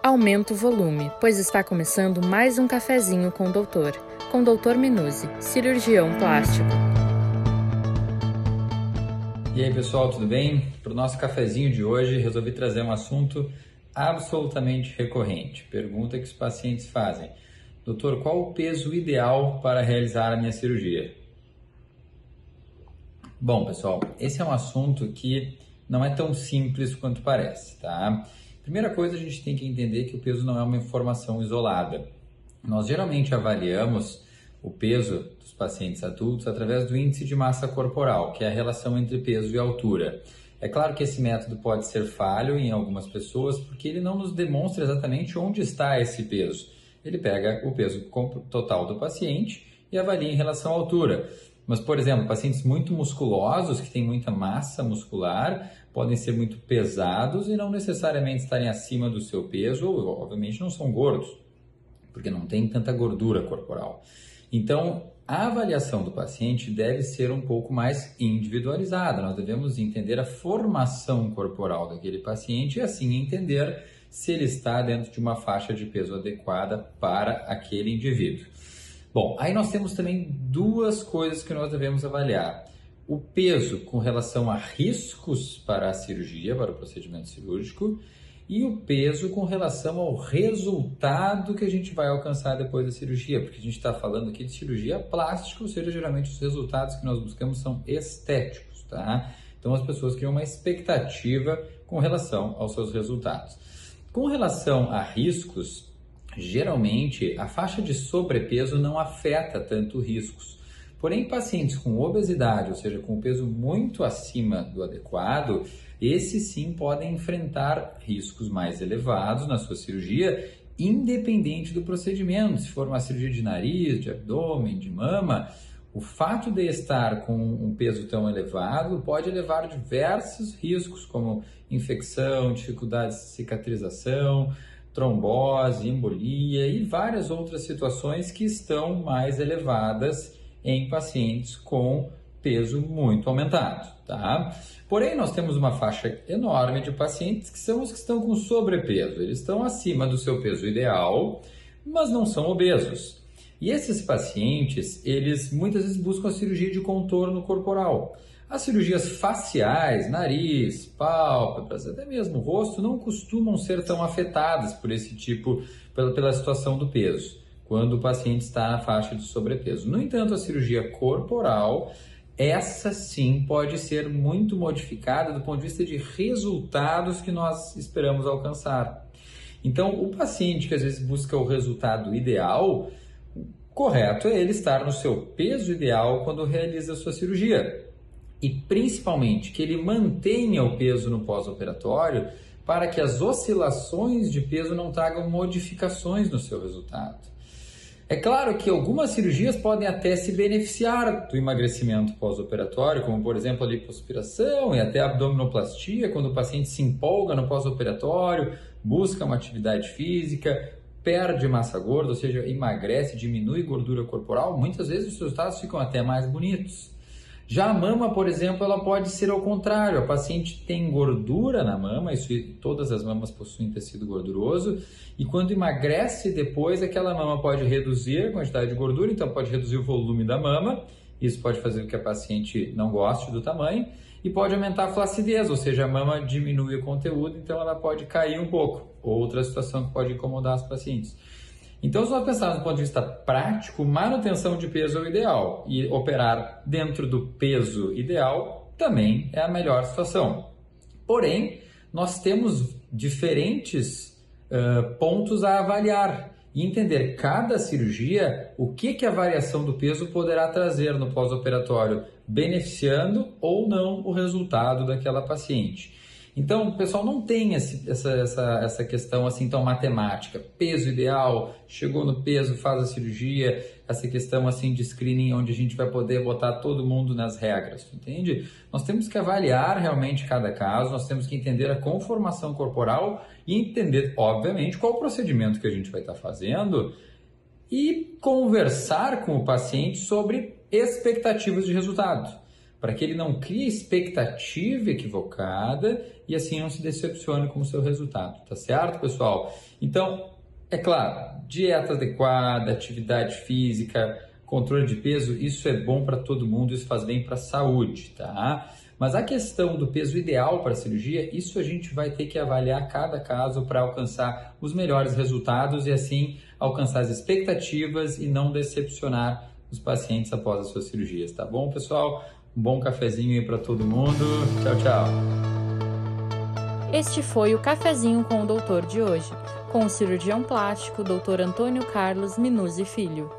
Aumenta o volume, pois está começando mais um cafezinho com o doutor, com o doutor Minuzzi, cirurgião plástico. E aí pessoal, tudo bem? Para o nosso cafezinho de hoje, resolvi trazer um assunto absolutamente recorrente. Pergunta que os pacientes fazem: Doutor, qual o peso ideal para realizar a minha cirurgia? Bom, pessoal, esse é um assunto que não é tão simples quanto parece, tá? Primeira coisa, a gente tem que entender que o peso não é uma informação isolada. Nós geralmente avaliamos o peso dos pacientes adultos através do índice de massa corporal, que é a relação entre peso e altura. É claro que esse método pode ser falho em algumas pessoas, porque ele não nos demonstra exatamente onde está esse peso. Ele pega o peso total do paciente e avalia em relação à altura. Mas, por exemplo, pacientes muito musculosos, que têm muita massa muscular, podem ser muito pesados e não necessariamente estarem acima do seu peso, ou obviamente não são gordos, porque não tem tanta gordura corporal. Então, a avaliação do paciente deve ser um pouco mais individualizada. Nós devemos entender a formação corporal daquele paciente e assim entender se ele está dentro de uma faixa de peso adequada para aquele indivíduo. Bom, aí nós temos também duas coisas que nós devemos avaliar. O peso com relação a riscos para a cirurgia, para o procedimento cirúrgico, e o peso com relação ao resultado que a gente vai alcançar depois da cirurgia, porque a gente está falando aqui de cirurgia plástica, ou seja, geralmente os resultados que nós buscamos são estéticos, tá? Então as pessoas criam uma expectativa com relação aos seus resultados. Com relação a riscos, Geralmente, a faixa de sobrepeso não afeta tanto riscos. Porém, pacientes com obesidade, ou seja, com peso muito acima do adequado, esses sim podem enfrentar riscos mais elevados na sua cirurgia, independente do procedimento. Se for uma cirurgia de nariz, de abdômen, de mama, o fato de estar com um peso tão elevado pode levar diversos riscos, como infecção, dificuldades de cicatrização, trombose, embolia e várias outras situações que estão mais elevadas em pacientes com peso muito aumentado, tá? Porém, nós temos uma faixa enorme de pacientes que são os que estão com sobrepeso. Eles estão acima do seu peso ideal, mas não são obesos. E esses pacientes, eles muitas vezes buscam a cirurgia de contorno corporal. As cirurgias faciais, nariz, pálpebras, até mesmo rosto, não costumam ser tão afetadas por esse tipo, pela, pela situação do peso, quando o paciente está na faixa de sobrepeso. No entanto, a cirurgia corporal, essa sim pode ser muito modificada do ponto de vista de resultados que nós esperamos alcançar. Então, o paciente que às vezes busca o resultado ideal, correto é ele estar no seu peso ideal quando realiza a sua cirurgia e principalmente que ele mantenha o peso no pós-operatório para que as oscilações de peso não tragam modificações no seu resultado. É claro que algumas cirurgias podem até se beneficiar do emagrecimento pós-operatório, como por exemplo a lipoaspiração e até a abdominoplastia, quando o paciente se empolga no pós-operatório, busca uma atividade física, perde massa gorda, ou seja, emagrece, diminui gordura corporal, muitas vezes os resultados ficam até mais bonitos. Já a mama, por exemplo, ela pode ser ao contrário. A paciente tem gordura na mama, isso todas as mamas possuem tecido gorduroso, e quando emagrece depois, aquela mama pode reduzir a quantidade de gordura, então pode reduzir o volume da mama. Isso pode fazer com que a paciente não goste do tamanho e pode aumentar a flacidez, ou seja, a mama diminui o conteúdo, então ela pode cair um pouco. Outra situação que pode incomodar as pacientes. Então, se nós pensarmos do ponto de vista prático, manutenção de peso é o ideal e operar dentro do peso ideal também é a melhor situação. Porém, nós temos diferentes uh, pontos a avaliar e entender cada cirurgia o que, que a variação do peso poderá trazer no pós-operatório, beneficiando ou não o resultado daquela paciente. Então, o pessoal não tem esse, essa, essa, essa questão assim tão matemática. Peso ideal, chegou no peso, faz a cirurgia, essa questão assim de screening onde a gente vai poder botar todo mundo nas regras, entende? Nós temos que avaliar realmente cada caso, nós temos que entender a conformação corporal e entender, obviamente, qual o procedimento que a gente vai estar fazendo e conversar com o paciente sobre expectativas de resultado. Para que ele não crie expectativa equivocada e assim não se decepcione com o seu resultado, tá certo, pessoal? Então, é claro, dieta adequada, atividade física, controle de peso, isso é bom para todo mundo, isso faz bem para a saúde, tá? Mas a questão do peso ideal para a cirurgia, isso a gente vai ter que avaliar cada caso para alcançar os melhores resultados e assim alcançar as expectativas e não decepcionar os pacientes após as suas cirurgias, tá bom, pessoal? Um bom cafezinho aí para todo mundo. Tchau, tchau. Este foi o cafezinho com o doutor de hoje, com o cirurgião plástico Dr. Antônio Carlos Minuzzi Filho.